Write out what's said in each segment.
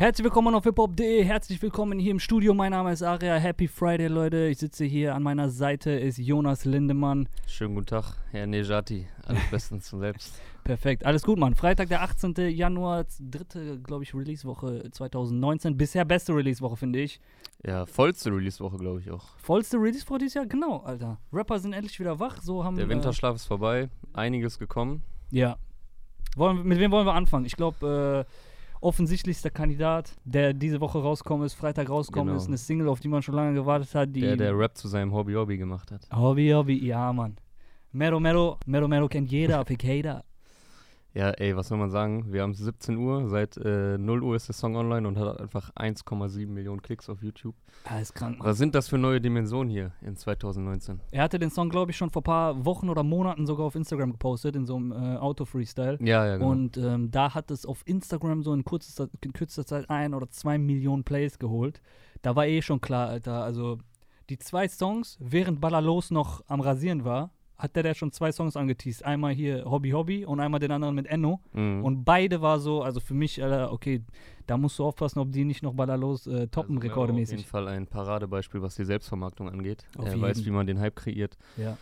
Herzlich willkommen auf hiphop.de, herzlich willkommen hier im Studio. Mein Name ist Aria. Happy Friday, Leute. Ich sitze hier an meiner Seite, ist Jonas Lindemann. Schönen guten Tag, Herr Nejati. Alles bestens zum Selbst. Perfekt, alles gut, Mann. Freitag, der 18. Januar, dritte, glaube ich, Release-Woche 2019. Bisher beste Release-Woche, finde ich. Ja, vollste Release-Woche, glaube ich auch. Vollste Release-Woche dieses Jahr? Genau, Alter. Rapper sind endlich wieder wach. So haben Der äh, Winterschlaf ist vorbei, einiges gekommen. Ja. Wollen, mit wem wollen wir anfangen? Ich glaube, äh, offensichtlichster Kandidat, der diese Woche rausgekommen ist, Freitag rausgekommen Genau. ist, eine Single, auf die man schon lange gewartet hat. Die Der, der Rap zu seinem Hobby-Hobby gemacht hat. Hobby, Hobby, ja, Mann. Mero, Mero, Mero, Mero kennt jeder, Fikada. Ja, ey, was soll man sagen? Wir haben 17 Uhr, seit äh, 0 Uhr ist der Song online und hat einfach 1,7 Millionen Klicks auf YouTube. Alles krank, Mann. Was sind das für neue Dimensionen hier in 2019? Er hatte den Song, glaube ich, schon vor ein paar Wochen oder Monaten sogar auf Instagram gepostet, in so einem äh, Auto-Freestyle. Ja, ja, genau. Und ähm, da hat es auf Instagram so in kürzester, in kürzester Zeit ein oder zwei Millionen Plays geholt. Da war eh schon klar, Alter. Also die zwei Songs, während Ballerlos noch am Rasieren war, hat der, der schon zwei Songs angeteased. Einmal hier Hobby Hobby und einmal den anderen mit Enno. Mhm. Und beide war so, also für mich, Alter, okay, da musst du aufpassen, ob die nicht noch Ballerlos äh, toppen, Also, Auf jeden rekordemäßig. Fall ein Paradebeispiel, was die Selbstvermarktung angeht. Auf er weiß, jeden. wie man den Hype kreiert. Ja.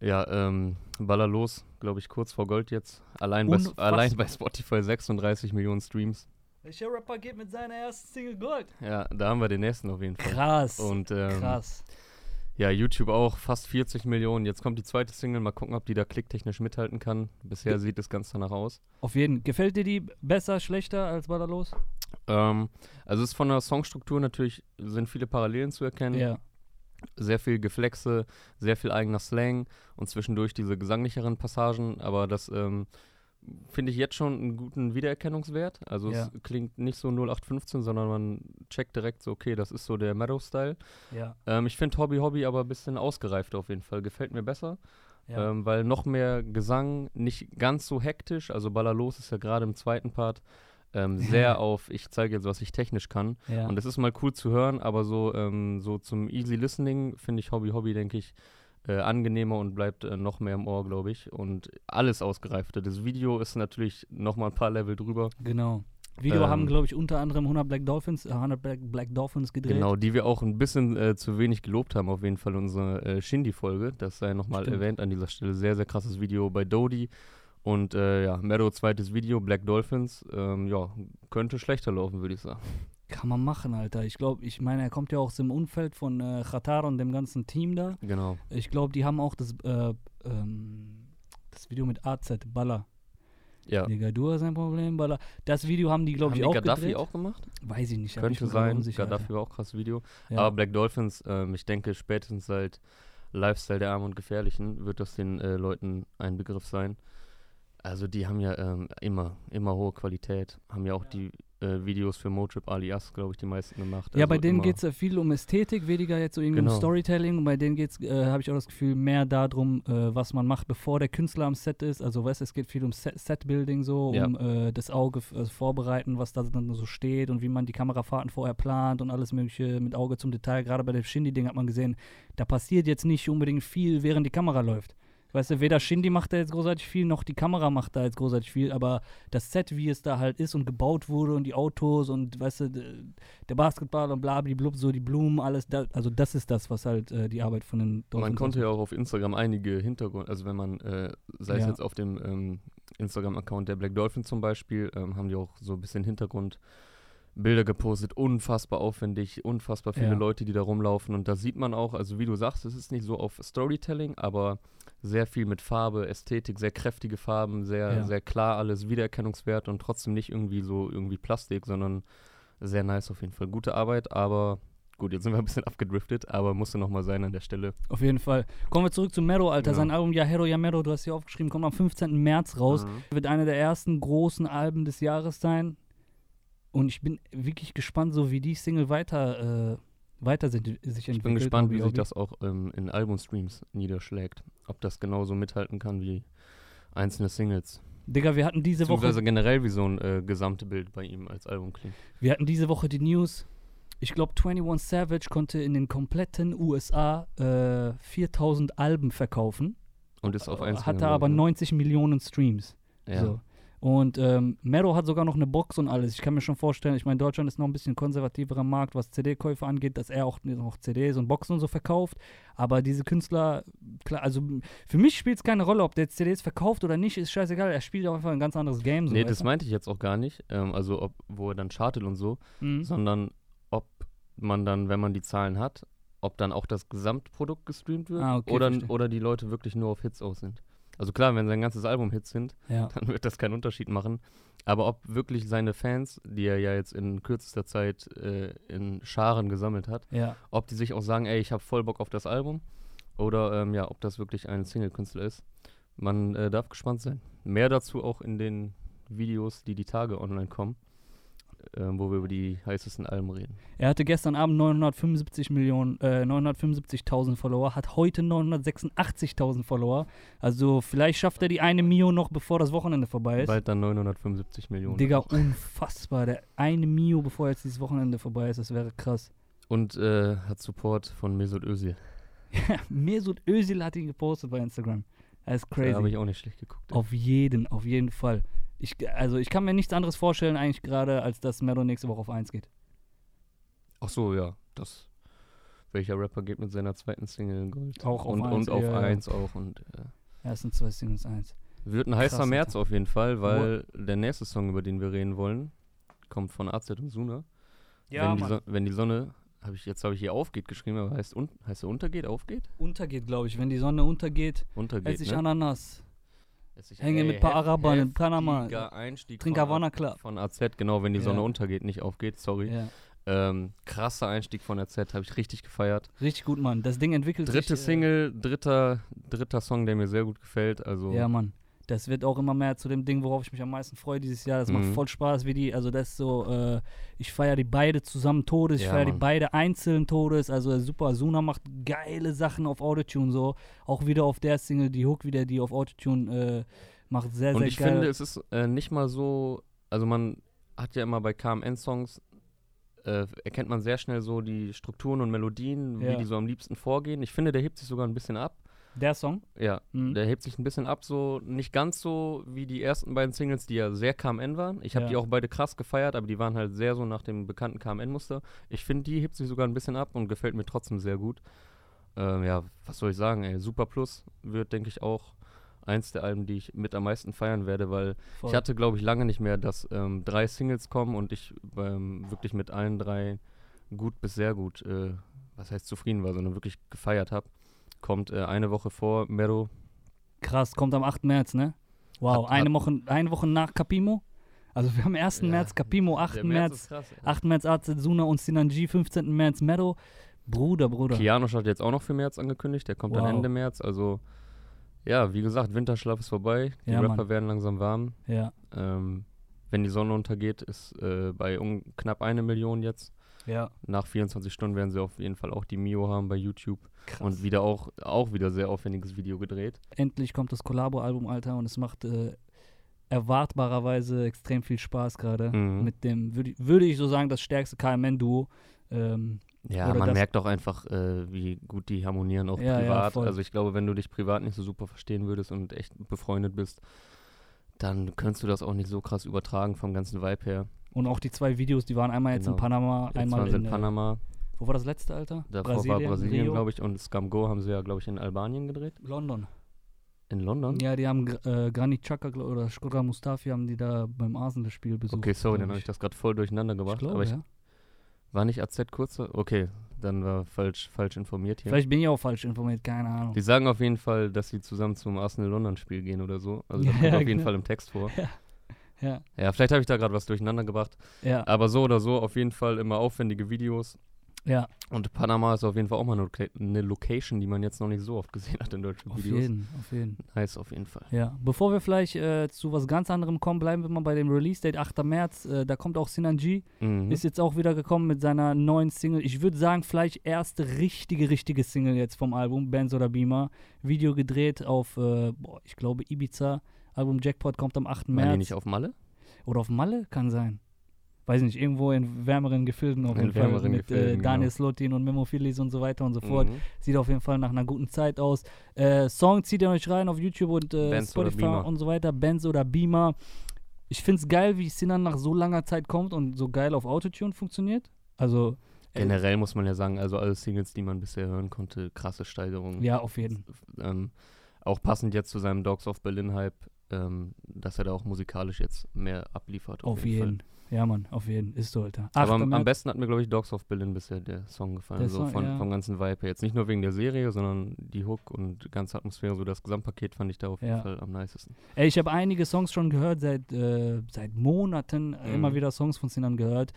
Ja, ähm, Baller los, glaube ich, kurz vor Gold jetzt. Allein bei, allein bei Spotify 36 Millionen Streams. Welcher Rapper geht mit seiner ersten Single Gold? Ja, da haben wir den nächsten auf jeden Fall. Krass. Und ähm, krass. Ja, YouTube auch fast 40 Millionen. Jetzt kommt die zweite Single, mal gucken, ob die da klicktechnisch mithalten kann. Bisher sieht es ganz danach aus. Auf jeden. Gefällt dir die besser, schlechter als Ballerlos? Ähm, also es ist von der Songstruktur natürlich, sind viele Parallelen zu erkennen. Ja. Sehr viel Geflexe, sehr viel eigener Slang und zwischendurch diese gesanglicheren Passagen, aber das ähm, finde ich jetzt schon einen guten Wiedererkennungswert. Also Ja. es klingt nicht so 0815, sondern man checkt direkt so, okay, das ist so der Meadow-Style. Ja. Ähm, ich finde Hobby Hobby aber ein bisschen ausgereifter auf jeden Fall. Gefällt mir besser, ja. ähm, weil noch mehr Gesang, nicht ganz so hektisch. Also Ballerlos ist ja gerade im zweiten Part ähm, sehr auf, ich zeige jetzt, was ich technisch kann. Und es ist mal cool zu hören, aber so, ähm, so zum Easy Listening finde ich Hobby Hobby, denke ich, äh, angenehmer und bleibt äh, noch mehr im Ohr, glaube ich. Und alles ausgereifter. Das Video ist natürlich noch mal ein paar Level drüber. genau. Video ähm, haben, glaube ich, unter anderem 100 Black Dolphins, äh, 100 Black, Black Dolphins gedreht. Genau, die wir auch ein bisschen äh, zu wenig gelobt haben, auf jeden Fall unsere äh, Shindy-Folge. Das sei nochmal erwähnt an dieser Stelle. Sehr, sehr krasses Video bei Dodie. Und äh, ja, Meadow zweites Video, Black Dolphins. Ähm, ja, könnte schlechter laufen, würde ich sagen. Kann man machen, Alter. Ich glaube, ich meine, er kommt ja auch aus dem Umfeld von äh, Qatar und dem ganzen Team da. Genau. Ich glaube, die haben auch das, äh, ähm, das Video mit AZ, Baller. Ja. Digga, du hast ein Problem, Baller. Das Video haben die, glaube ich, die auch Gaddafi gedreht. auch gemacht? Weiß ich nicht. ich Könnte gerade sein. unsicher, Alter. Gaddafi war auch krasses Video. Ja. Aber Black Dolphins, ähm, ich denke, spätestens seit Lifestyle der Armen und Gefährlichen wird das den äh, Leuten ein Begriff sein. Also die haben ja ähm, immer, immer hohe Qualität. Haben ja auch die äh, Videos für Motrip alias, glaube ich, die meisten gemacht. Ja, also bei denen geht es viel um Ästhetik, weniger jetzt so irgendwie um Genau. Storytelling. Und bei denen geht es, äh, habe ich auch das Gefühl, mehr darum, äh, was man macht, bevor der Künstler am Set ist. Also, weißt du, es geht viel um Set- Set-Building, so, Ja. um äh, das Auge also vorbereiten, was da dann so steht und wie man die Kamerafahrten vorher plant und alles Mögliche mit Auge zum Detail. Gerade bei dem Shindy-Ding hat man gesehen, da passiert jetzt nicht unbedingt viel, während die Kamera läuft. Weißt du, weder Shindy macht da jetzt großartig viel, noch die Kamera macht da jetzt großartig viel, aber das Set, wie es da halt ist und gebaut wurde und die Autos und, weißt du, der Basketball und blablablub, so die Blumen, alles, da, also das ist das, was halt äh, die Arbeit von den Man Dolphins konnte ja auch auf Instagram einige Hintergründe, also wenn man, äh, sei es Ja. jetzt auf dem ähm, Instagram-Account der Black Dolphin zum Beispiel, ähm, haben die auch so ein bisschen Hintergrundbilder gepostet, unfassbar aufwendig, unfassbar viele Ja. Leute, die da rumlaufen und da sieht man auch, also wie du sagst, es ist nicht so auf Storytelling, aber sehr viel mit Farbe, Ästhetik, sehr kräftige Farben, sehr, Ja. sehr klar alles, Wiedererkennungswert und trotzdem nicht irgendwie so irgendwie Plastik, sondern sehr nice auf jeden Fall. Gute Arbeit, aber gut, jetzt sind wir ein bisschen abgedriftet, aber musste nochmal sein an der Stelle. Auf jeden Fall. Kommen wir zurück zu Mero, Alter. Ja. Sein Album Ja Hero, Ja Mero, du hast hier aufgeschrieben, kommt am 15. März raus. Mhm. Wird einer der ersten großen Alben des Jahres sein. Und ich bin wirklich gespannt, so wie die Single weiter, äh, weiter sind, sich entwickelt. Ich bin gespannt, wie sich das auch ähm, in Albumstreams niederschlägt. Ob das genauso mithalten kann wie einzelne Singles. Digga, wir hatten diese Woche Beziehungsweise generell wie so ein äh, gesamte Bild bei ihm als Album klingt. Wir hatten diese Woche die News. Ich glaube, 21 Savage konnte in den kompletten USA äh, 4000 Alben verkaufen. Und ist auf 1 Hatte Million, aber ne? 90 Millionen Streams. Ja. So. Und ähm, Mero hat sogar noch eine Box und alles. Ich kann mir schon vorstellen, ich meine, Deutschland ist noch ein bisschen konservativerer Markt, was CD-Käufe angeht, dass er auch noch CDs und Boxen und so verkauft. Aber diese Künstler, klar, also für mich spielt es keine Rolle, ob der jetzt CDs verkauft oder nicht, ist scheißegal. Er spielt auch einfach ein ganz anderes Game. So, nee, das meinte ich jetzt auch gar nicht. Ähm, also, ob, wo er dann chartet und so, Mhm. sondern ob man dann, wenn man die Zahlen hat, ob dann auch das Gesamtprodukt gestreamt wird Ah, okay, oder, verstehe. oder die Leute wirklich nur auf Hits aus sind. Also klar, wenn sein ganzes Album Hits sind, Ja. dann wird das keinen Unterschied machen. Aber ob wirklich seine Fans, die er ja jetzt in kürzester Zeit äh, in Scharen gesammelt hat, Ja. ob die sich auch sagen, ey, ich habe voll Bock auf das Album oder ähm, ja, ob das wirklich ein Single-Künstler ist. Man äh, darf gespannt sein. Mehr dazu auch in den Videos, die die Tage online kommen, ähm, wo wir über die heißesten Alben reden. Er hatte gestern Abend 975 Millionen, äh, 975.000 Follower, hat heute 986.000 Follower. Also vielleicht schafft er die eine Mio noch, bevor das Wochenende vorbei ist. Bald dann 975 Millionen. Digga, unfassbar. Der eine Mio, bevor jetzt dieses Wochenende vorbei ist, das wäre krass. Und äh, hat Support von Mesut Özil. Mesut Özil hat ihn gepostet bei Instagram. Das ist Da habe crazy. ich auch nicht schlecht geguckt. ey. Auf jeden, auf jeden Fall. Ich, also ich kann mir nichts anderes vorstellen eigentlich gerade, als dass Mero nächste Woche auf 1 geht. Ach so, ja, das. Welcher Rapper geht mit seiner zweiten Single Gold? Auch auf und, eins, und auf ja, ja. 1 auch. Und äh, Ersten zwei Singles 1. wird ein heißer Krass, März Alter. auf jeden Fall, weil der nächste Song, über den wir reden wollen, kommt von AZ und Suna. wenn, die Son- wenn die Sonne, habe ich jetzt habe ich hier aufgeht geschrieben, aber heißt, un heißt er untergeht, aufgeht? Untergeht, glaube ich. Wenn die Sonne untergeht, Untergeht, esse ich ne? Ananas. Ich- hänge ey, mit paar Arabern in Panama. Einstieg Trink von Havana Club. Von AZ, genau, wenn die Sonne Ja. untergeht, nicht aufgeht, sorry. Ja. Ähm, krasser Einstieg von AZ, habe ich richtig gefeiert. Richtig gut, Mann. Das Ding entwickelt Dritte sich. äh, Single, dritter, dritter Song, der mir sehr gut gefällt. Also Ja, Mann. Das wird auch immer mehr zu dem Ding, worauf ich mich am meisten freue dieses Jahr. Das macht Mhm. voll Spaß, wie die, also das ist so, äh, ich feiere die beide zusammen Todes, ich Ja, feiere die beide einzeln Todes, also super. Suna macht geile Sachen auf Autotune so. Auch wieder auf der Single, die Hook wieder, die auf Autotune äh, macht sehr, Und sehr ich geil. finde, es ist äh, nicht mal so, also man hat ja immer bei KMN-Songs, äh, erkennt man sehr schnell so die Strukturen und Melodien, Ja. wie die so am liebsten vorgehen. Ich finde, der hebt sich sogar ein bisschen ab. Der Song? Ja, Mhm. der hebt sich ein bisschen ab, so nicht ganz so wie die ersten beiden Singles, die ja sehr KMN waren. Ich habe Ja. die auch beide krass gefeiert, aber die waren halt sehr so nach dem bekannten KMN-Muster. Ich finde, die hebt sich sogar ein bisschen ab und gefällt mir trotzdem sehr gut. Ähm, ja, was soll ich sagen, ey, Super Plus wird, denke ich, auch eins der Alben, die ich mit am meisten feiern werde, weil Voll. ich hatte, glaube ich, lange nicht mehr, dass ähm, drei Singles kommen und ich ähm, wirklich mit allen drei gut bis sehr gut, äh, was heißt zufrieden war, sondern wirklich gefeiert habe. Kommt äh, eine Woche vor Mero. Krass, kommt am 8. März, ne? Wow, Hat- eine, hat- Woche, eine Woche nach Capimo. Also wir haben 1. Ja, März Capimo, 8. Der März, ey. 8. März AZ Suna und Sinanji, 15. März Mero. Bruder, Bruder. Kianosch hat jetzt auch noch für März angekündigt, der kommt Wow. dann Ende März. Also, ja, wie gesagt, Winterschlaf ist vorbei. Die Ja, Rapper Mann. werden langsam warm. Ja, Ähm, wenn die Sonne untergeht, ist äh, bei um, knapp eine Million jetzt. Ja. Nach 24 Stunden werden sie auf jeden Fall auch die Mio haben bei YouTube. Krass. Und wieder auch, auch wieder sehr aufwendiges Video gedreht. Endlich kommt das Collabo-Album, Alter, und es macht äh, erwartbarerweise extrem viel Spaß gerade. Mhm. Mit dem, würde würde ich so sagen, das stärkste KMN-Duo. Ähm, Ja, man merkt auch einfach, äh, wie gut die harmonieren, auch Ja, ja, privat. voll. also ich glaube, wenn du dich privat nicht so super verstehen würdest und echt befreundet bist, dann könntest du das auch nicht so krass übertragen vom ganzen Vibe her. Und auch die zwei Videos, die waren einmal jetzt in Genau. Panama, Jetzt einmal waren sie in, in äh, Panama, Wo war das letzte, Alter? davor war Brasilien, glaube ich, und Scam Go haben sie ja, glaube ich, in Albanien gedreht. London. In London? Ja, die haben äh, Granit Xhaka gl- oder Shkodra Mustafi haben die da beim Arsenal-Spiel besucht. Okay, sorry, glaub dann habe ich das gerade voll durcheinander Ich gebracht. glaube, aber ich ja. war nicht AZ kurzer. Okay, dann war falsch, falsch informiert hier. Vielleicht bin ich auch falsch informiert, keine Ahnung. Die sagen auf jeden Fall, dass sie zusammen zum Arsenal-London-Spiel gehen oder so. Also das Ja, kommt auf jeden genau. Fall im Text vor. Ja, Ja, vielleicht habe ich da gerade was durcheinander gebracht. ja, Aber so oder so auf jeden Fall immer aufwendige Videos. ja, Und Panama ist auf jeden Fall auch mal eine, Loca eine Location, die man jetzt noch nicht so oft gesehen hat in deutschen auf Videos. jeden, auf jeden. Nice auf jeden Fall. Ja, bevor wir vielleicht äh, zu was ganz anderem kommen, bleiben wir mal bei dem Release-Date 8. März. Äh, da kommt auch Sinanji. Mhm. Ist jetzt auch wieder gekommen mit seiner neuen Single. Ich würde sagen, vielleicht erste richtige, richtige Single jetzt vom Album, Benz oder Beamer. Video gedreht auf, äh, boah, ich glaube, Ibiza. Album Jackpot kommt am 8. Waren März. die nicht auf Malle? Oder auf Malle? Kann sein. Weiß nicht, irgendwo in wärmeren Gefilden auf jeden Fall. Mit äh, Gefilden, Daniel genau. Slotin und Memo Phillies und so weiter und so fort. Mhm. Sieht auf jeden Fall nach einer guten Zeit aus. Äh, Song zieht ihr euch rein auf YouTube und äh, Spotify und so weiter. Benz oder Beamer. Ich finde es geil, wie Sinan nach so langer Zeit kommt und so geil auf Autotune funktioniert. Also. äh, Generell muss man ja sagen, also alle Singles, die man bisher hören konnte, krasse Steigerungen. Ja, auf jeden. Ähm, auch passend jetzt zu seinem Dogs of Berlin-Hype, ähm, dass er da auch musikalisch jetzt mehr abliefert. Auf jeden. Ja, Mann, auf jeden. Ist so, Alter. Aber 8. am, am besten hat mir, glaube ich, Dogs of Berlin bisher der Song gefallen. Der so Song, von, ja. vom ganzen Vibe her. Jetzt nicht nur wegen der Serie, sondern die Hook und die ganze Atmosphäre, so das Gesamtpaket fand ich da auf jeden Ja. Fall am nicesten. Ey, ich habe einige Songs schon gehört, seit, äh, seit Monaten äh, Mhm. immer wieder Songs von Sinan gehört.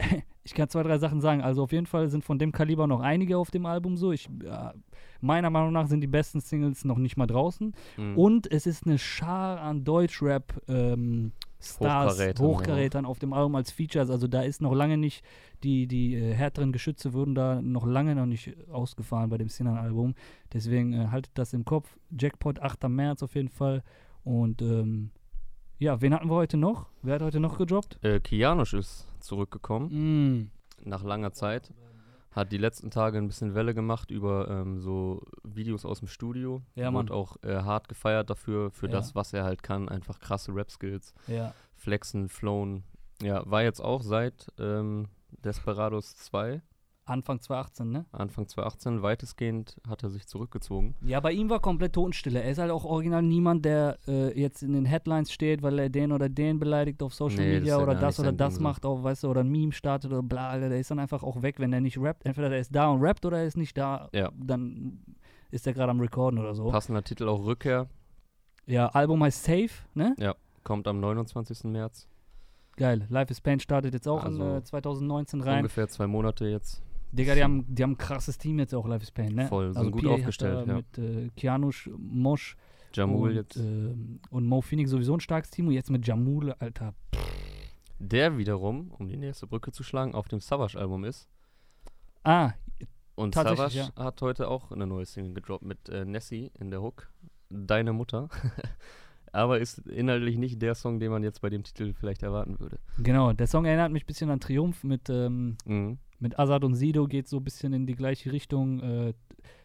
Ich kann zwei, drei Sachen sagen. Also auf jeden Fall sind von dem Kaliber noch einige auf dem Album so. Ich, äh, meiner Meinung nach sind die besten Singles noch nicht mal draußen. Mhm. Und es ist eine Schar an Deutschrap ähm, Stars, Hochkarätern, Hochkarätern auf dem Album als Features. Also da ist noch lange nicht, die, die äh, härteren Geschütze wurden da noch lange noch nicht ausgefahren bei dem Sinan-Album. Deswegen äh, haltet das im Kopf. Jackpot 8. März auf jeden Fall. Und ähm, ja, wen hatten wir heute noch? Wer hat heute noch gedroppt? Äh, Kianosch ist zurückgekommen Mm, nach langer Zeit. Hat die letzten Tage ein bisschen Welle gemacht über ähm, so Videos aus dem Studio. Ja, Mann. Wurde auch äh, hart gefeiert dafür, für Ja. das, was er halt kann. Einfach krasse Rap-Skills. ja. Flexen, Flown. Ja, war jetzt auch seit ähm, Desperados 2, Anfang 2018, ne? Anfang 2018, weitestgehend hat er sich zurückgezogen. Ja, bei ihm war komplett Totenstille. Er ist halt auch original niemand, der äh, jetzt in den Headlines steht, weil er den oder den beleidigt auf Social Nee, das Media ja oder das oder das macht, auch, weißt du, oder ein Meme startet oder bla, der ist dann einfach auch weg, wenn er nicht rappt. Entweder der ist da und rappt oder er ist nicht da, Ja. dann ist er gerade am Recorden oder so. Passender Titel auch Rückkehr, Ja, Album heißt Safe, ne? kommt am 29. März. Geil. Life is Pain startet jetzt auch Also in äh, 2019 rein. Ungefähr zwei Monate jetzt. Digga, die haben, die haben ein krasses Team jetzt auch, Life is Pain, ne? Voll, sind also gut PA hat aufgestellt, da ja. Mit äh, Kianush, Mosch Jamul und, jetzt. ähm, und Mo Phoenix sowieso ein starkes Team und jetzt mit Jamul, Alter. Der wiederum, um die nächste Brücke zu schlagen, auf dem Savage-Album ist. Ah, Und Savage hat heute auch eine neue Single gedroppt mit äh, Nessie in der Hook. Deine Mutter. Aber ist inhaltlich nicht der Song, den man jetzt bei dem Titel vielleicht erwarten würde. genau. Der Song erinnert mich ein bisschen an Triumph mit, ähm, Mhm. Mit Azad und Sido, geht so ein bisschen in die gleiche Richtung, äh,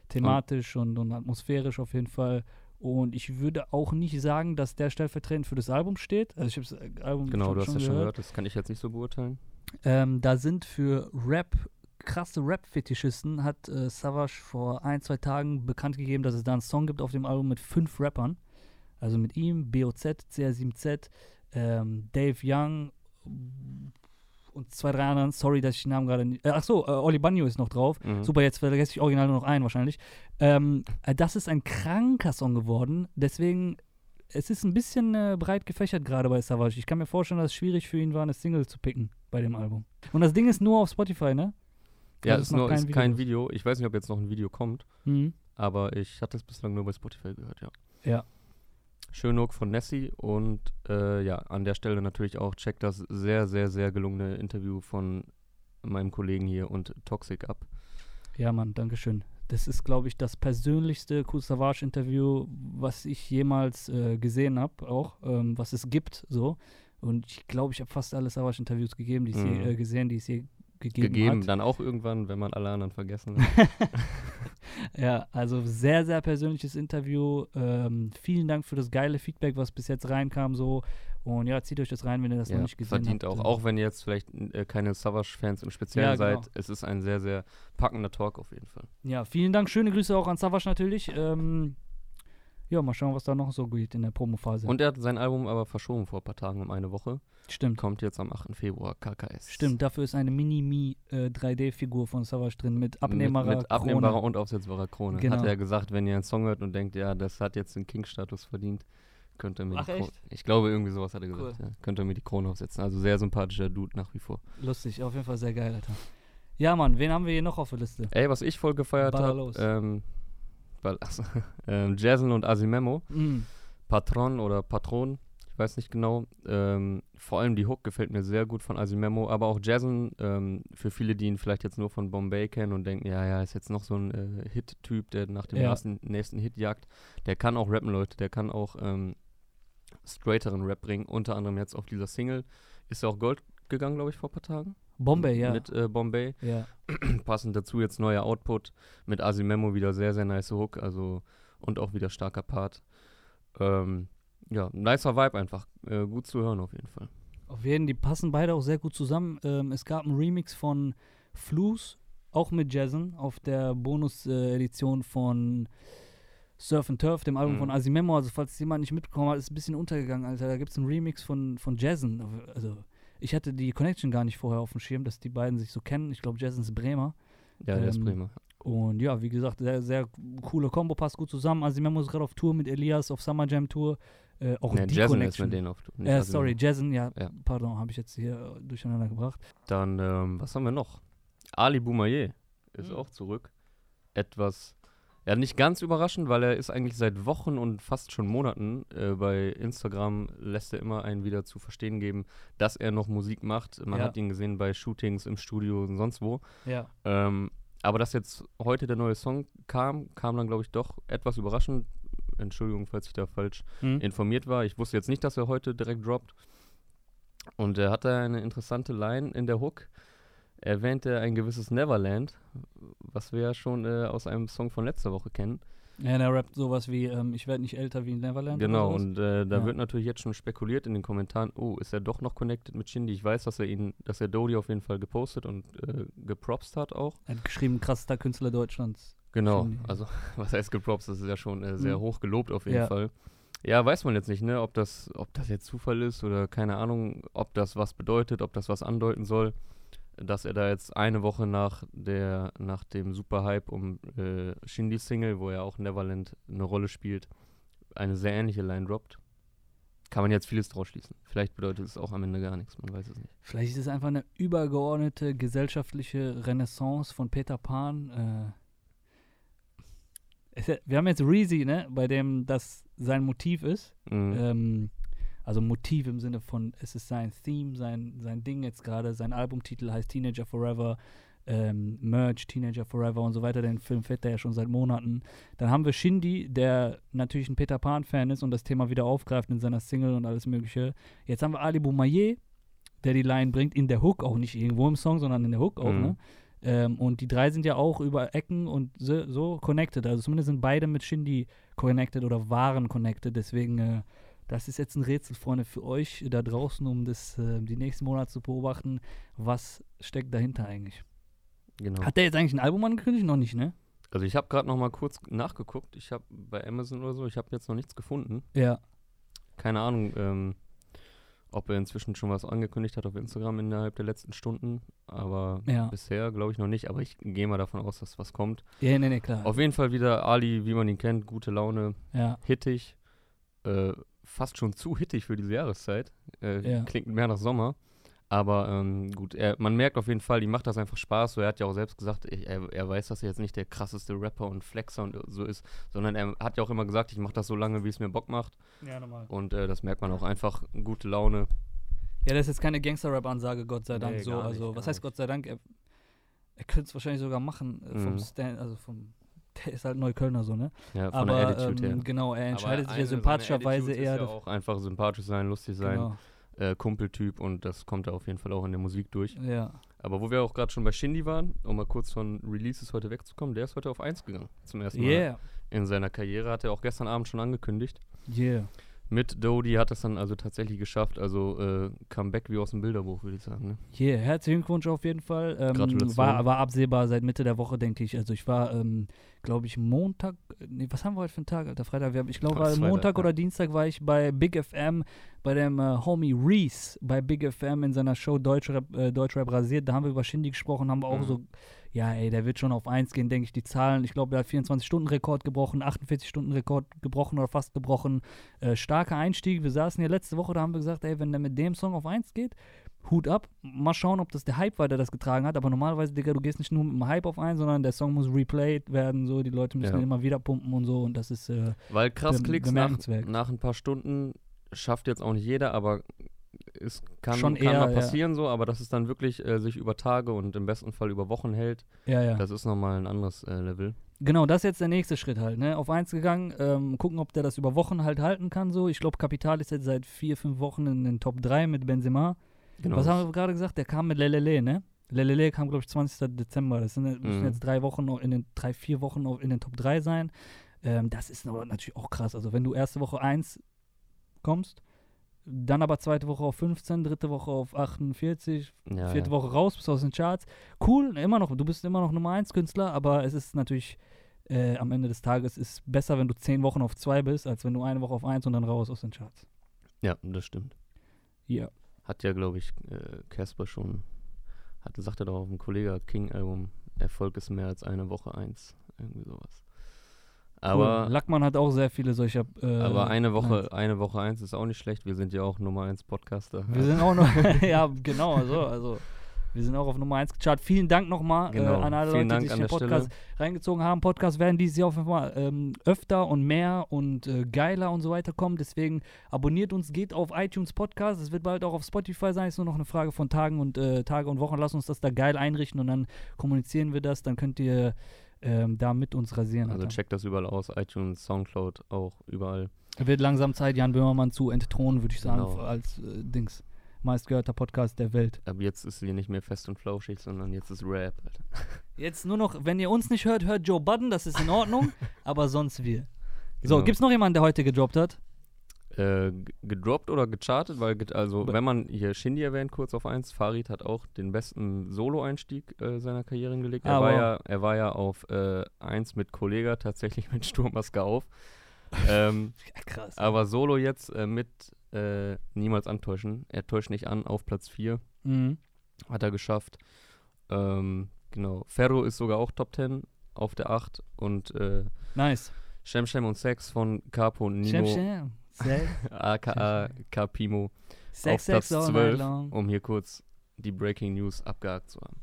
thematisch und, und atmosphärisch auf jeden Fall. Und ich würde auch nicht sagen, dass der stellvertretend für das Album steht. Also ich habe das Album Genau, schon, du hast schon ja schon gehört. gehört, das kann ich jetzt nicht so beurteilen. Ähm, da sind für Rap, krasse Rap-Fetischisten, hat äh, Savage vor ein, zwei Tagen bekannt gegeben, dass es da einen Song gibt auf dem Album mit fünf Rappern. Also mit ihm, BOZ, CR7Z, ähm, Dave Young und zwei, drei anderen. Sorry, dass ich die Namen gerade nicht. Äh, achso, äh, Oli Banyo ist noch drauf. Mhm. Super, jetzt vergesse ich original nur noch einen wahrscheinlich. Ähm, äh, das ist ein kranker Song geworden. Deswegen, es ist ein bisschen äh, breit gefächert gerade bei Savage. Ich kann mir vorstellen, dass es schwierig für ihn war, eine Single zu picken bei dem Album. Und das Ding ist nur auf Spotify, ne? Ja, Also ist, noch nur, kein ist Video kein. Video. Ich weiß nicht, ob jetzt noch ein Video kommt, Mhm. aber ich hatte es bislang nur bei Spotify gehört, ja. Ja. Schön Hook von Nessie und äh, ja, an der Stelle natürlich auch checkt das sehr, sehr, sehr gelungene Interview von meinem Kollegen hier und Toxic ab. Ja, Mann, Dankeschön. Das ist, glaube ich, das persönlichste Kool Savage-Interview, was ich jemals äh, gesehen habe, auch, ähm, was es gibt, so. Und ich glaube, ich habe fast alle Savage-Interviews gegeben, die es je, Mhm. äh, gesehen, die es je gegeben, Gegeben, hat. dann auch irgendwann, wenn man alle anderen vergessen hat. Ja, also sehr, sehr persönliches Interview. Ähm, vielen Dank für das geile Feedback, was bis jetzt reinkam, so. Und ja, zieht euch das rein, wenn ihr das noch ja, nicht gesehen verdient habt. auch. Ähm, Auch wenn ihr jetzt vielleicht äh, keine Savage-Fans im Speziellen Ja, genau. seid, es ist ein sehr, sehr packender Talk auf jeden Fall. Ja, vielen Dank. Schöne Grüße auch an Savage natürlich. Ähm, ja, mal schauen, was da noch so geht in der Promophase. Und er hat sein Album aber verschoben vor ein paar Tagen um eine Woche. Stimmt. Kommt jetzt am 8. Februar, KKS. Stimmt, dafür ist eine Mini-Me äh, 3D-Figur von Savage drin mit abnehmbarer mit, mit abnehmbarer Krone. und aufsetzbarer Krone. Genau. Hat er gesagt, wenn ihr einen Song hört und denkt, ja, das hat jetzt den King-Status verdient, könnt ihr mir Ach, die Krone. Ich glaube, irgendwie sowas hat er Cool. gesagt. Ja. Könnt ihr mir die Krone aufsetzen. Also sehr sympathischer Dude nach wie vor. Lustig, auf jeden Fall sehr geil, Alter. Ja, Mann, wen haben wir hier noch auf der Liste? Ey, was ich voll gefeiert habe, ähm, achso, ähm, Jason und Asimemo, Mm, Patron oder Patron, ich weiß nicht genau. Ähm, vor allem die Hook gefällt mir sehr gut von Asimemo, aber auch Jason, ähm, für viele, die ihn vielleicht jetzt nur von Bombay kennen und denken, ja, ja, ist jetzt noch so ein äh, Hit-Typ, der nach dem Ja. nächsten, nächsten Hit jagt. Der kann auch rappen, Leute, der kann auch ähm, straighteren Rap bringen, unter anderem jetzt auf dieser Single. Ist ja auch Gold gegangen, glaube ich, vor ein paar Tagen. Bombay, ja. Mit äh, Bombay. ja. Passend dazu jetzt neuer Output mit Asimemo wieder sehr, sehr nice Hook, also und auch wieder starker Part. Ähm, ja, nicer Vibe einfach. Äh, gut zu hören auf jeden Fall. Auf jeden, die passen beide auch sehr gut zusammen. Ähm, es gab einen Remix von Flus, auch mit Jason, auf der Bonus-Edition von Surf and Turf, dem Album Mhm. von Asimemo. Also, falls jemand nicht mitbekommen hat, ist ein bisschen untergegangen, Alter. Da gibt es einen Remix von, von Jason. Also, ich hatte die Connection gar nicht vorher auf dem Schirm, dass die beiden sich so kennen. Ich glaube, Jason ist Bremer. Ja, der ist Ähm, Bremer. Und ja, wie gesagt, sehr, sehr coole Kombo, passt gut zusammen. Asimemo ist gerade auf Tour mit Elias, auf Summer Jam Tour. Äh, auch Ne, die Jason ist Connection. mit denen auf Tour. Äh, sorry, Jason, ja, Ja. pardon, habe ich jetzt hier äh, durcheinander gebracht. Dann, ähm, was haben wir noch? Ali Boumaier ist Mhm. auch zurück. Etwas, ja, nicht ganz überraschend, weil er ist eigentlich seit Wochen und fast schon Monaten äh, bei Instagram lässt er immer einen wieder zu verstehen geben, dass er noch Musik macht. Man Ja. hat ihn gesehen bei Shootings im Studio und sonst wo. Ja. Ähm, aber dass jetzt heute der neue Song kam, kam dann, glaube ich, doch etwas überraschend. Entschuldigung, falls ich da falsch Hm? informiert war. Ich wusste jetzt nicht, dass er heute direkt droppt. Und er hatte eine interessante Line in der Hook. Erwähnte ein gewisses Neverland, was wir ja schon äh, aus einem Song von letzter Woche kennen. Ja, der rappt sowas wie, ähm, ich werde nicht älter wie Neverland. Genau, und äh, da Ja. wird natürlich jetzt schon spekuliert in den Kommentaren, oh, ist er doch noch connected mit Shindy? Ich weiß, dass er ihn, dass er Dodie auf jeden Fall gepostet und äh, gepropst hat auch. Er hat geschrieben, krassester Künstler Deutschlands. Genau, Shindy. also was heißt gepropst, das ist ja schon äh, sehr Mhm. hoch gelobt auf jeden Ja. Fall. Ja, weiß man jetzt nicht, ne, ob das, ob das jetzt Zufall ist oder keine Ahnung, ob das was bedeutet, ob das was andeuten soll, dass er da jetzt eine Woche nach der, nach dem Superhype um äh, Shindy Single, wo ja auch Neverland eine Rolle spielt, eine sehr ähnliche Line droppt. Kann man jetzt vieles draus schließen. Vielleicht bedeutet es auch am Ende gar nichts, man weiß es nicht. Vielleicht ist es einfach eine übergeordnete gesellschaftliche Renaissance von Peter Pan. Äh, wir haben jetzt Reezy, ne, bei dem das sein Motiv ist. Mhm. Ähm, also Motiv im Sinne von, es ist sein Theme, sein, sein Ding jetzt gerade. Sein Albumtitel heißt Teenager Forever, ähm, Merge, Teenager Forever und so weiter. Den Film fährt er ja schon seit Monaten. Dann haben wir Shindy, der natürlich ein Peter Pan-Fan ist und das Thema wieder aufgreift in seiner Single und alles Mögliche. Jetzt haben wir Ali Boumaier, der die Line bringt in der Hook, auch nicht irgendwo im Song, sondern in der Hook auch, Mhm. ne? Ähm, und die drei sind ja auch über Ecken und so, so connected. Also zumindest sind beide mit Shindy connected oder waren connected. Deswegen, äh, das ist jetzt ein Rätsel, Freunde, für euch da draußen, um das äh, die nächsten Monate zu beobachten. Was steckt dahinter eigentlich? genau. Hat der jetzt eigentlich ein Album angekündigt? Noch nicht, ne? Also ich habe gerade noch mal kurz nachgeguckt. Ich habe bei Amazon oder so, ich habe jetzt noch nichts gefunden. Ja. Keine Ahnung, ähm, ob er inzwischen schon was angekündigt hat auf Instagram innerhalb der letzten Stunden. Aber Ja. bisher glaube ich noch nicht. Aber ich gehe mal davon aus, dass was kommt. Ja, nee, nee, klar. Auf jeden Fall wieder Ali, wie man ihn kennt, gute Laune, ja. hittig. Äh, fast schon zu hittig für diese Jahreszeit. Äh, Ja. Klingt mehr nach Sommer. Aber ähm, gut, er, man merkt auf jeden Fall, die macht das einfach Spaß. So, er hat ja auch selbst gesagt, ich, er, er weiß, dass er jetzt nicht der krasseste Rapper und Flexer und so ist, sondern er hat ja auch immer gesagt, ich mache das so lange, wie es mir Bock macht. Ja, normal. Und äh, das merkt man auch einfach, gute Laune. Ja, das ist jetzt keine Gangster-Rap-Ansage, Gott sei Dank. Nee, so, nicht, also, was heißt. Gott sei Dank? Er, er könnte es wahrscheinlich sogar machen äh, vom Mhm. Stand, also vom. Der ist halt Neuköllner so, ne? Ja, von der Aber Attitude ähm, her. genau, er entscheidet Aber sich ja sympathischerweise eher. Ist ja auch einfach sympathisch sein, lustig sein, genau, äh, Kumpeltyp und das kommt da auf jeden Fall auch in der Musik durch. ja. Aber wo wir auch gerade schon bei Shindy waren, um mal kurz von Releases heute wegzukommen, der ist heute auf 1 gegangen. Zum ersten Mal Yeah, in seiner Karriere. Hat er auch gestern Abend schon angekündigt. yeah. Mit Dodie hat es dann also tatsächlich geschafft. Also äh, Comeback wie aus dem Bilderbuch, würde ich sagen. Ne? Yeah, herzlichen Glückwunsch auf jeden Fall. Ähm, Gratulation. war, war absehbar seit Mitte der Woche, denke ich. Also ich war, ähm, glaube ich, Montag, nee, was haben wir heute für einen Tag, Alter? Freitag, wir haben, ich glaube, Freitag, Montag ja. oder Dienstag war ich bei Big FM, bei dem äh, Homie Reese, bei Big FM in seiner Show Deutschrap, äh, Deutschrap rasiert. Da haben wir über Shindy gesprochen, haben wir auch Mhm. so, ja, ey, der wird schon auf 1 gehen, denke ich, die Zahlen. Ich glaube, der hat 24-Stunden-Rekord gebrochen, 48-Stunden-Rekord gebrochen oder fast gebrochen. Äh, starker Einstieg. Wir saßen hier letzte Woche, da haben wir gesagt, ey, wenn der mit dem Song auf 1 geht, Hut ab. Mal schauen, ob das der Hype war, der das getragen hat. Aber normalerweise, Digga, du gehst nicht nur mit dem Hype auf ein, sondern der Song muss replayed werden. So, die Leute müssen Ja. ihn immer wieder pumpen und so. Und das ist, äh, Weil krass Klicks nach, nach ein paar Stunden schafft jetzt auch nicht jeder, aber es kann, Schon kann eher, mal ja. passieren so, aber dass es dann wirklich äh, sich über Tage und im besten Fall über Wochen hält, ja, ja. das ist nochmal ein anderes äh, Level. Genau, das ist jetzt der nächste Schritt halt, ne? Auf eins gegangen, ähm, gucken, ob der das über Wochen halt halten kann, so. Ich glaube, Kapital ist jetzt seit vier, fünf Wochen in den Top 3 mit Benzema. Genau. Was haben wir gerade gesagt? Der kam mit Lelele, ne? Lelele kam, glaube ich, 20. Dezember. Das sind, müssen Mhm. jetzt drei Wochen, in den drei, vier Wochen in den Top 3 sein. Ähm, das ist natürlich auch krass. Also, wenn du erste Woche 1 kommst. Dann aber zweite Woche auf 15, dritte Woche auf 48, Ja, vierte ja. Woche raus, bist aus den Charts. Cool, immer noch, du bist immer noch Nummer 1 Künstler, aber es ist natürlich äh, am Ende des Tages ist besser, wenn du zehn Wochen auf 2 bist, als wenn du eine Woche auf 1 und dann raus aus den Charts. ja, das stimmt. Ja. Hat ja, glaube ich, äh, Casper schon, hatte, sagte doch auf dem Kollega King-Album, Erfolg ist mehr als eine Woche eins. Irgendwie sowas. Aber, cool. Lackmann hat auch sehr viele solcher. Äh, aber eine Woche, Lines. eine Woche eins ist auch nicht schlecht. Wir sind ja auch Nummer eins Podcaster. Wir sind auch noch, ja, genau, so, also wir sind auch auf Nummer 1 gechartet. Vielen Dank nochmal Genau. äh, an alle Vielen Leute, Dank die sich den Podcast reingezogen haben. Podcasts werden dieses Jahr auf jeden Fall ähm, öfter und mehr und äh, geiler und so weiter kommen. Deswegen abonniert uns, geht auf iTunes Podcast. Es wird bald auch auf Spotify sein. Ist nur noch eine Frage von Tagen und äh, Tage und Wochen. Lasst uns das da geil einrichten und dann kommunizieren wir das. Dann könnt ihr ähm, da mit uns rasieren. Also checkt das überall aus. iTunes, Soundcloud auch überall. Wird langsam Zeit, Jan Böhmermann zu entthronen, würde ich sagen, Genau. als äh, Dings. Meistgehörter Podcast der Welt. Ab jetzt ist sie nicht mehr fest und flauschig, sondern jetzt ist Rap. Alter. Jetzt nur noch, wenn ihr uns nicht hört, hört Joe Budden, das ist in Ordnung, aber sonst wir. So, Genau. gibt's noch jemanden, der heute gedroppt hat? Äh, gedroppt oder gechartet, weil also wenn man hier Shindy erwähnt, kurz auf eins, Farid hat auch den besten Solo-Einstieg äh, seiner Karriere hingelegt. Er, Ah, war wow. ja, er war ja auf äh, eins mit Kollega, tatsächlich mit Sturmmaske auf. ähm, krass. aber Solo jetzt äh, mit äh, niemals antäuschen. Er täuscht nicht an, auf Platz 4 Mhm. hat er geschafft. Ähm, genau. Ferro ist sogar auch Top 10 auf der 8 und äh, Nice. Shem Shem und Sex von Capo und Shem, Nimo, Shem. Sex, aka Capimo. Sex, auf Platz Sex all 12, night long. um hier kurz die Breaking News abgehakt zu haben.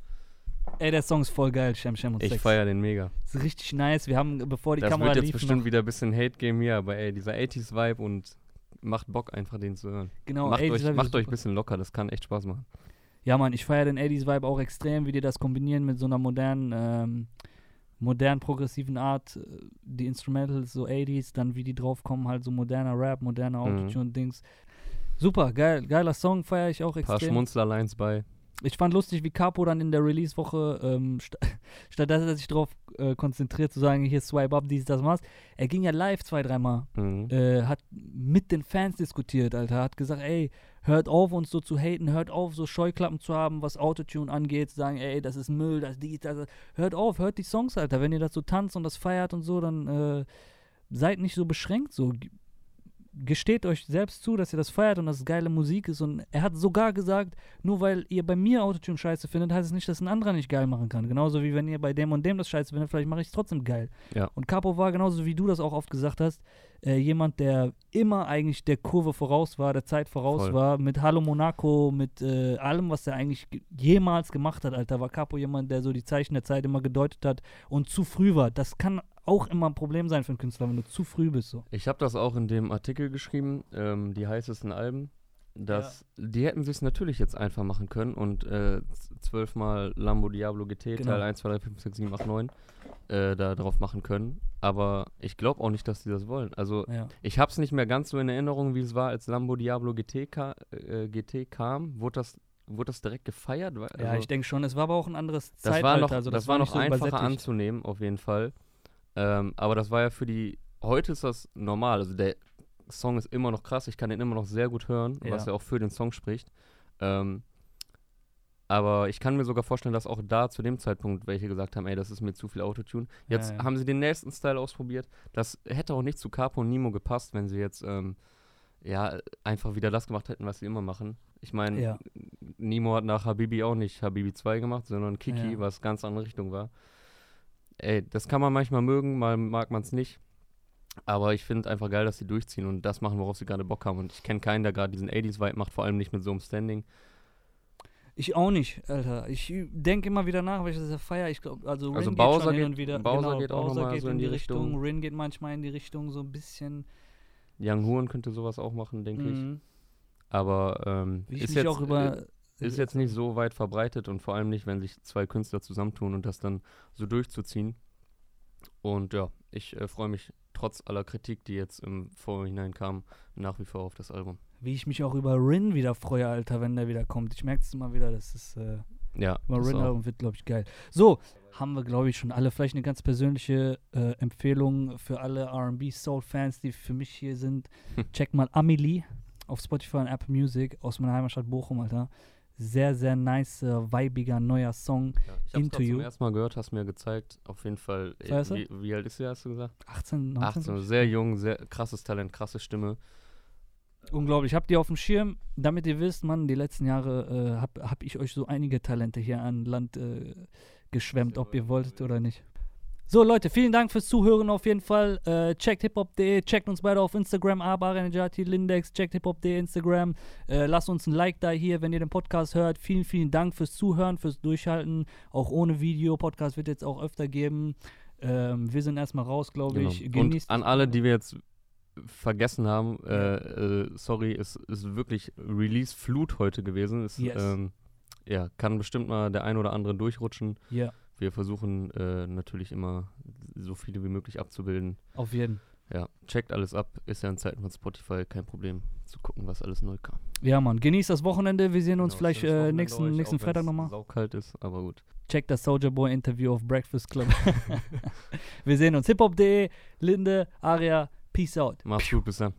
Ey, der Song ist voll geil, Shem, Shem und Ich Sex. feiere den mega. Ist richtig nice. Wir haben, bevor die das Kamera wird jetzt lief, bestimmt wieder ein bisschen Hate geben hier, aber ey, dieser 80s-Vibe und macht Bock einfach den zu hören. genau, macht euch, macht euch ein bisschen locker, das kann echt Spaß machen. Ja, Mann, ich feiere den 80s-Vibe auch extrem, wie die das kombinieren mit so einer modernen, ähm, modern progressiven Art. äh, Die Instrumentals so 80s, dann wie die draufkommen, halt so moderner Rap, moderner Mhm. Autotune-Dings. Super, geil, geiler Song, feiere ich auch Ein paar extrem. Schmunzler-Lines bei. Ich fand lustig, wie Capo dann in der Release-Woche, ähm, sta statt dass er sich darauf äh, konzentriert, zu sagen, hier swipe up, dies, das, was, er ging ja live zwei, dreimal Mhm. äh, hat mit den Fans diskutiert, Alter. Hat gesagt, ey, hört auf, uns so zu haten, hört auf, so Scheuklappen zu haben, was Autotune angeht, zu sagen, ey, das ist Müll, das dies, das. das. Hört auf, hört die Songs, Alter. Wenn ihr das so tanzt und das feiert und so, dann äh, seid nicht so beschränkt, so. Gesteht euch selbst zu, dass ihr das feiert und dass es geile Musik ist. Und er hat sogar gesagt, nur weil ihr bei mir Autotune scheiße findet, heißt es nicht, dass ein anderer nicht geil machen kann. Genauso wie wenn ihr bei dem und dem das scheiße findet, vielleicht mache ich es trotzdem geil. Ja. Und Capo war genauso wie du das auch oft gesagt hast, äh, jemand, der immer eigentlich der Kurve voraus war, der Zeit voraus Voll. war, mit Hallo Monaco, mit äh, allem, was er eigentlich ge- jemals gemacht hat, Alter, war Capo jemand, der so die Zeichen der Zeit immer gedeutet hat und zu früh war. Das kann auch immer ein Problem sein für einen Künstler, wenn du zu früh bist. So. Ich habe das auch in dem Artikel geschrieben, ähm, die heißesten Alben. Dass die hätten sich natürlich jetzt einfach machen können und äh, zwölfmal Lambo Diablo GT Genau. Teil 1, 2, 3, 4, 5, 6, 7, 8, 9 äh, da drauf machen können. Aber ich glaube auch nicht, dass die das wollen. Also Ja. ich habe es nicht mehr ganz so in Erinnerung, wie es war, als Lambo Diablo GT, ka äh, GT kam. Wurde das, wurde das direkt gefeiert? Weil- ja, also- ich denke schon, es war aber auch ein anderes das Zeitalter. war noch, also das war noch so einfacher übersättigt. anzunehmen, auf jeden Fall. Ähm, aber das war ja für die. Heute ist das normal. Also der Song ist immer noch krass. Ich kann den immer noch sehr gut hören, was Ja. ja auch für den Song spricht. Ähm, aber ich kann mir sogar vorstellen, dass auch da zu dem Zeitpunkt welche gesagt haben, ey, das ist mir zu viel Autotune. Jetzt Ja, ja. haben sie den nächsten Style ausprobiert. Das hätte auch nicht zu Capo und Nimo gepasst, wenn sie jetzt ähm, ja einfach wieder das gemacht hätten, was sie immer machen. Ich meine, Ja. Nimo hat nach Habibi auch nicht Habibi 2 gemacht, sondern Kiki, Ja. was ganz andere Richtung war. Ey, das kann man manchmal mögen, mal mag man es nicht. Aber ich finde einfach geil, dass sie durchziehen und das machen, worauf sie gerade Bock haben. Und ich kenne keinen, der gerade diesen 80s-Vibe macht, vor allem nicht mit so einem Standing. Ich auch nicht, Alter. Ich denke immer wieder nach, weil ich das ja feier. Ich glaube, also Rin Also geht Bowser schon hin geht- und wieder. Bowser genau, geht auch Bowser geht so in die Richtung. Rin geht manchmal in die Richtung so ein bisschen. Young Horn könnte sowas auch machen, denke ich. Mhm. Aber ähm, Wie ich ist, mich jetzt, auch über. Ist jetzt nicht so weit verbreitet und vor allem nicht, wenn sich zwei Künstler zusammentun und das dann so durchzuziehen. Und ja, ich äh, freue mich trotz aller Kritik, die jetzt im Vorhinein kam, nach wie vor auf das Album. Wie ich mich auch über Rin wieder freue, Alter, wenn der wieder kommt. Ich merke es immer wieder, das ist. Äh, Ja. Auch. Rinner wird, glaube ich, geil. So, haben wir, glaube ich, schon alle vielleicht eine ganz persönliche äh, Empfehlung für alle RB-Soul-Fans, die für mich hier sind. Check mal Amelie auf Spotify und Apple Music aus meiner Heimatstadt Bochum, Alter. Sehr, sehr nice, äh, weibiger, neuer Song. Ja, ich hab's Into grad You. zum ersten Mal gehört, hast mir gezeigt. Auf jeden Fall. äh? Wie, wie alt ist sie, hast du gesagt? 18, 19. 18, sehr jung, sehr krasses Talent, krasse Stimme. Unglaublich. Habt ihr auf dem Schirm, damit ihr wisst, Mann, die letzten Jahre äh, hab, hab ich euch so einige Talente hier an Land äh, geschwemmt, ob ihr wolltet oder nicht. So, Leute, vielen Dank fürs Zuhören auf jeden Fall. Äh, checkt hiphop.de, checkt uns beide auf Instagram, Abarenjati Lindex, checkt hiphop.de Instagram. Äh, lasst uns ein Like da hier, wenn ihr den Podcast hört. Vielen, vielen Dank fürs Zuhören, fürs Durchhalten. Auch ohne Video. Podcast wird jetzt auch öfter geben. Ähm, wir sind erstmal raus, glaube Genau. ich. Und Genießt an alle, die wir jetzt vergessen haben, äh, äh, sorry, es ist wirklich Release-Flut heute gewesen. Es, Yes. ähm, ja, kann bestimmt mal der ein oder andere durchrutschen. Ja, Wir versuchen äh, natürlich immer so viele wie möglich abzubilden. auf jeden. Ja, checkt alles ab. Ist ja in Zeiten von Spotify kein Problem zu gucken, was alles neu kam. Ja, Mann. Genießt das Wochenende. Wir sehen uns Genau, vielleicht äh, nächsten, euch, nächsten Freitag nochmal. Saukalt ist, aber gut. Checkt das Soldier Boy Interview auf Breakfast Club. wir sehen uns. hiphop.de, Linde, Aria, Peace out. Mach's gut, bis dann.